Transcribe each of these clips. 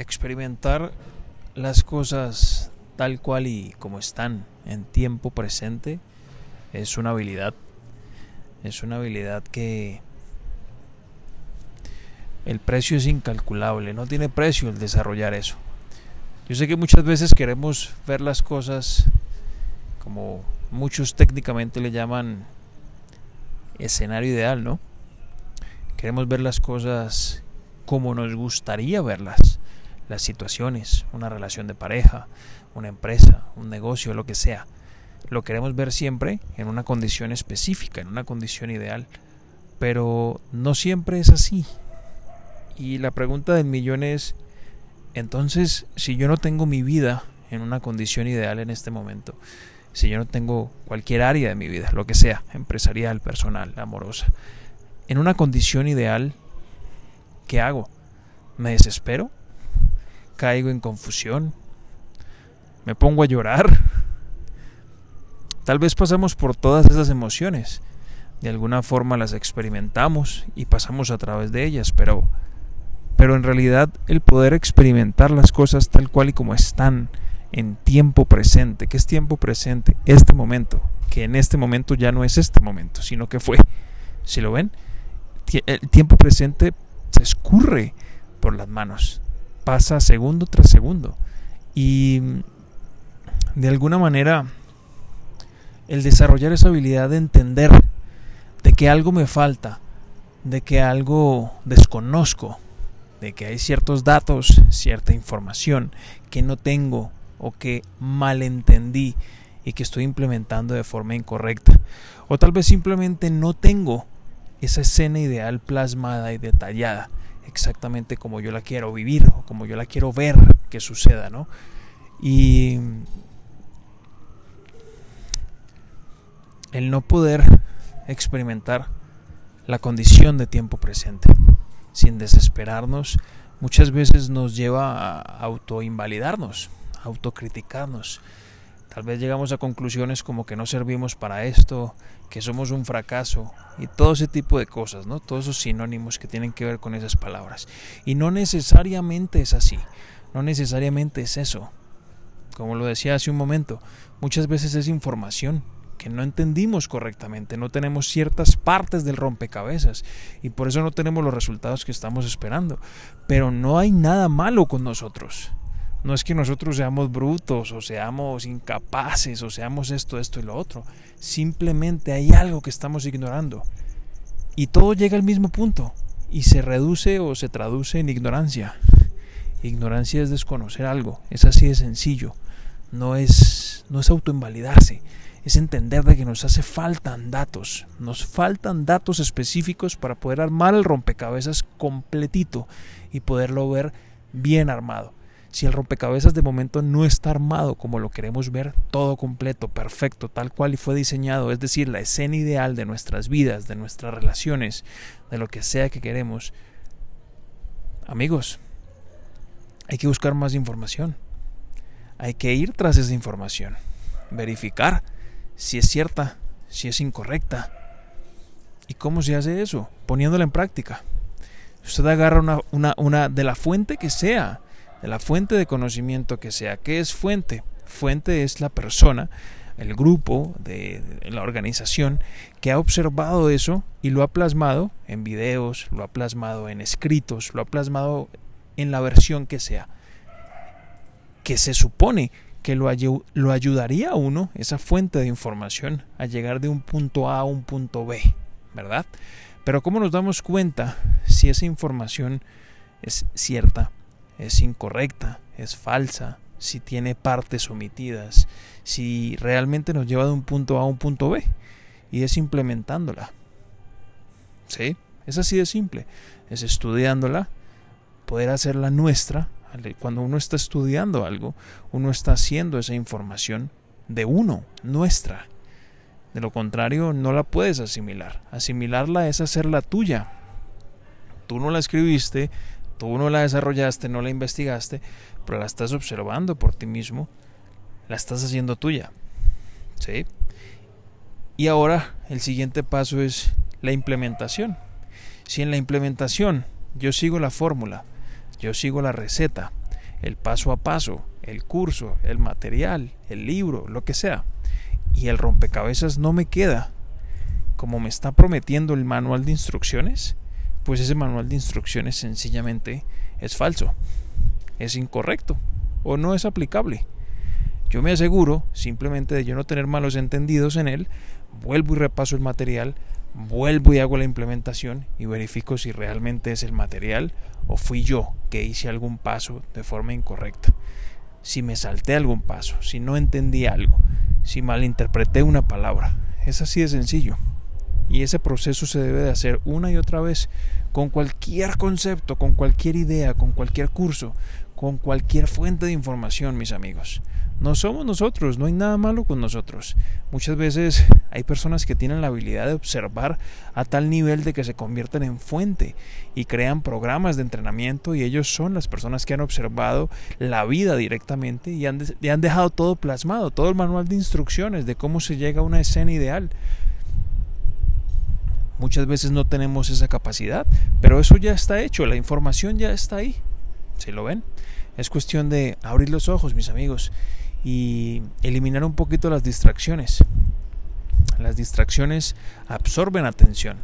experimentar las cosas tal cual y como están en tiempo presente es una habilidad. Es una habilidad que el precio es incalculable, no tiene precio el desarrollar eso. Yo sé que muchas veces queremos ver las cosas como muchos técnicamente le llaman escenario ideal, ¿no? Queremos ver las cosas como nos gustaría verlas, las situaciones, una relación de pareja, una empresa, un negocio, lo que sea. Lo queremos ver siempre en una condición específica, en una condición ideal, pero no siempre es así. Y la pregunta del millón es, entonces, si yo no tengo mi vida en una condición ideal en este momento, si yo no tengo cualquier área de mi vida, lo que sea, empresarial, personal, amorosa, en una condición ideal, ¿qué hago? ¿Me desespero? ¿Caigo en confusión? ¿Me pongo a llorar? Tal vez pasamos por todas esas emociones. De alguna forma las experimentamos y pasamos a través de ellas, pero pero en realidad el poder experimentar las cosas tal cual y como están en tiempo presente, que es tiempo presente, este momento, que en este momento ya no es este momento, sino que fue. Si lo ven, el tiempo presente se escurre por las manos, pasa segundo tras segundo y de alguna manera el desarrollar esa habilidad de entender de que algo me falta, de que algo desconozco, de que hay ciertos datos, cierta información que no tengo o que malentendí y que estoy implementando de forma incorrecta. O tal vez simplemente no tengo esa escena ideal plasmada y detallada exactamente como yo la quiero vivir o como yo la quiero ver que suceda, ¿no? Y el no poder experimentar la condición de tiempo presente sin desesperarnos, muchas veces nos lleva a autoinvalidarnos, autocriticarnos. Tal vez llegamos a conclusiones como que no servimos para esto, que somos un fracaso y todo ese tipo de cosas, ¿no? Todos esos sinónimos que tienen que ver con esas palabras. Y no necesariamente es así, no necesariamente es eso. Como lo decía hace un momento, muchas veces es información, que no entendimos correctamente, no tenemos ciertas partes del rompecabezas y por eso no tenemos los resultados que estamos esperando. Pero no hay nada malo con nosotros. No es que nosotros seamos brutos o seamos incapaces o seamos esto, esto y lo otro. Simplemente hay algo que estamos ignorando. Y todo llega al mismo punto y se reduce o se traduce en ignorancia. Ignorancia es desconocer algo, es así de sencillo. No es, no es autoinvalidarse es entender de que nos hace faltan datos, nos faltan datos específicos para poder armar el rompecabezas completito y poderlo ver bien armado. Si el rompecabezas de momento no está armado como lo queremos ver, todo completo, perfecto, tal cual y fue diseñado, es decir, la escena ideal de nuestras vidas, de nuestras relaciones, de lo que sea que queremos, amigos, hay que buscar más información. Hay que ir tras esa información, verificar si es cierta, si es incorrecta. ¿Y cómo se hace eso? Poniéndola en práctica. Usted agarra una, una, de la fuente que sea, de la fuente de conocimiento que sea. ¿Qué es fuente? Fuente es la persona, el grupo de, la organización que ha observado eso y lo ha plasmado en videos, lo ha plasmado en escritos, lo ha plasmado en la versión que sea. Que se supone que lo, lo ayudaría a uno, esa fuente de información, a llegar de un punto A a un punto B, ¿verdad? Pero ¿cómo nos damos cuenta si esa información es cierta, es incorrecta, es falsa, si tiene partes omitidas, si realmente nos lleva de un punto A a un punto B? Y es implementándola. ¿Sí? Es así de simple. Es estudiándola, poder hacerla nuestra cuando uno está estudiando algo, uno está haciendo esa información de uno, nuestra. De lo contrario, no la puedes asimilar. Asimilarla es hacerla tuya. Tú no la escribiste, tú no la desarrollaste, no la investigaste, pero la estás observando por ti mismo, la estás haciendo tuya. ¿Sí? Y ahora el siguiente paso es la implementación. Si en la implementación yo sigo la fórmula, yo sigo la receta, el paso a paso, el curso, el material, el libro, lo que sea, y el rompecabezas no me queda como me está prometiendo el manual de instrucciones, pues ese manual de instrucciones sencillamente es falso, es incorrecto o no es aplicable. Yo me aseguro simplemente de yo no tener malos entendidos en él, vuelvo y repaso el material, vuelvo y hago la implementación y verifico si realmente es el material o fui yo que hice algún paso de forma incorrecta. Si me salté algún paso, si no entendí algo, si malinterpreté una palabra. Es así de sencillo. Y ese proceso se debe de hacer una y otra vez con cualquier concepto, con cualquier idea, con cualquier curso, con cualquier fuente de información, mis amigos. No somos nosotros, no hay nada malo con nosotros. Muchas veces hay personas que tienen la habilidad de observar a tal nivel de que se convierten en fuente y crean programas de entrenamiento y ellos son las personas que han observado la vida directamente y han, han dejado todo plasmado, todo el manual de instrucciones de cómo se llega a una escena ideal. Muchas veces no tenemos esa capacidad, pero eso ya está hecho, la información ya está ahí. ¿Se lo ven? Es cuestión de abrir los ojos, mis amigos, y eliminar un poquito las distracciones. Las distracciones absorben atención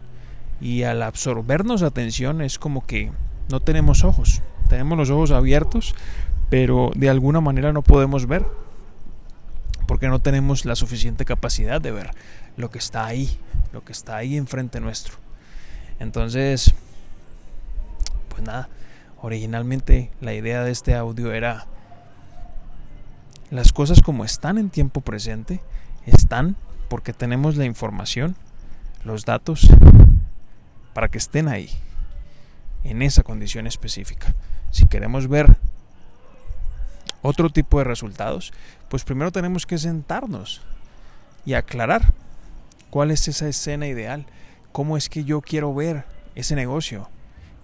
y al absorbernos atención es como que no tenemos ojos. Tenemos los ojos abiertos, pero de alguna manera no podemos ver porque no tenemos la suficiente capacidad de ver lo que está ahí, lo que está ahí enfrente nuestro. Entonces, pues nada, originalmente la idea de este audio era las cosas como están en tiempo presente, están porque tenemos la información, los datos, para que estén ahí, en esa condición específica. Si queremos ver otro tipo de resultados, pues primero tenemos que sentarnos y aclarar cuál es esa escena ideal, cómo es que yo quiero ver ese negocio,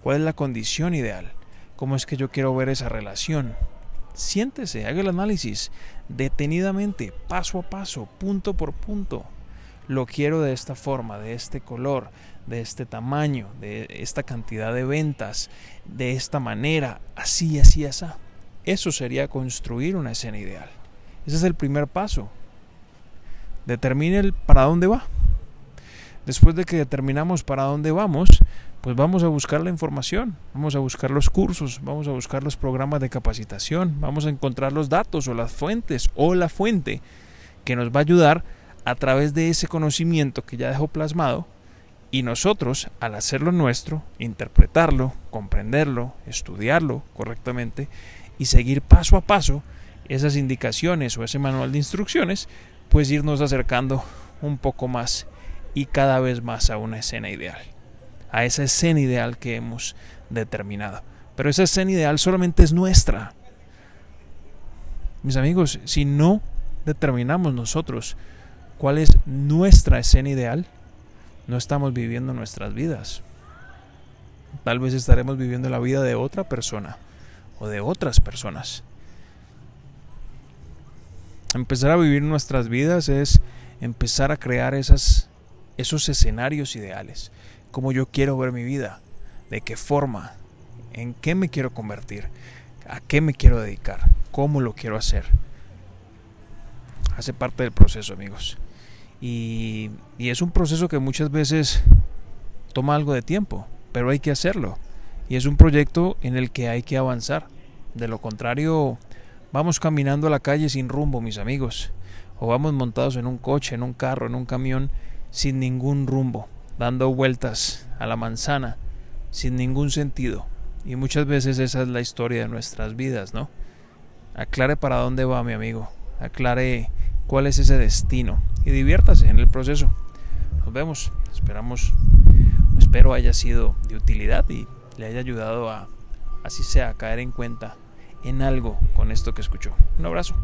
cuál es la condición ideal, cómo es que yo quiero ver esa relación, Siéntese, haga el análisis detenidamente, paso a paso, punto por punto. Lo quiero de esta forma, de este color, de este tamaño, de esta cantidad de ventas, de esta manera, así, así, así. Eso sería construir una escena ideal. Ese es el primer paso. Determine el para dónde va. Después de que determinamos para dónde vamos, pues vamos a buscar la información, vamos a buscar los cursos, vamos a buscar los programas de capacitación, vamos a encontrar los datos o las fuentes o la fuente que nos va a ayudar a través de ese conocimiento que ya dejó plasmado y nosotros, al hacerlo nuestro, interpretarlo, comprenderlo, estudiarlo correctamente y seguir paso a paso esas indicaciones o ese manual de instrucciones, pues irnos acercando un poco más y cada vez más a una escena ideal a esa escena ideal que hemos determinado. Pero esa escena ideal solamente es nuestra. Mis amigos, si no determinamos nosotros cuál es nuestra escena ideal, no estamos viviendo nuestras vidas. Tal vez estaremos viviendo la vida de otra persona de otras personas. Empezar a vivir nuestras vidas es empezar a crear esas, esos escenarios ideales cómo yo quiero ver mi vida, de qué forma, en qué me quiero convertir, a qué me quiero dedicar, cómo lo quiero hacer. Hace parte del proceso, amigos. Y es un proceso que muchas veces toma algo de tiempo, pero hay que hacerlo. Y es un proyecto en el que hay que avanzar. De lo contrario, vamos caminando a la calle sin rumbo, mis amigos. O vamos montados en un coche, en un carro, en un camión, sin ningún rumbo dando vueltas a la manzana sin ningún sentido. Y muchas veces esa es la historia de nuestras vidas, ¿no? Aclare para dónde va mi amigo, aclare cuál es ese destino y diviértase en el proceso. Nos vemos, esperamos, espero haya sido de utilidad y le haya ayudado a, así sea, a caer en cuenta en algo con esto que escuchó. Un abrazo.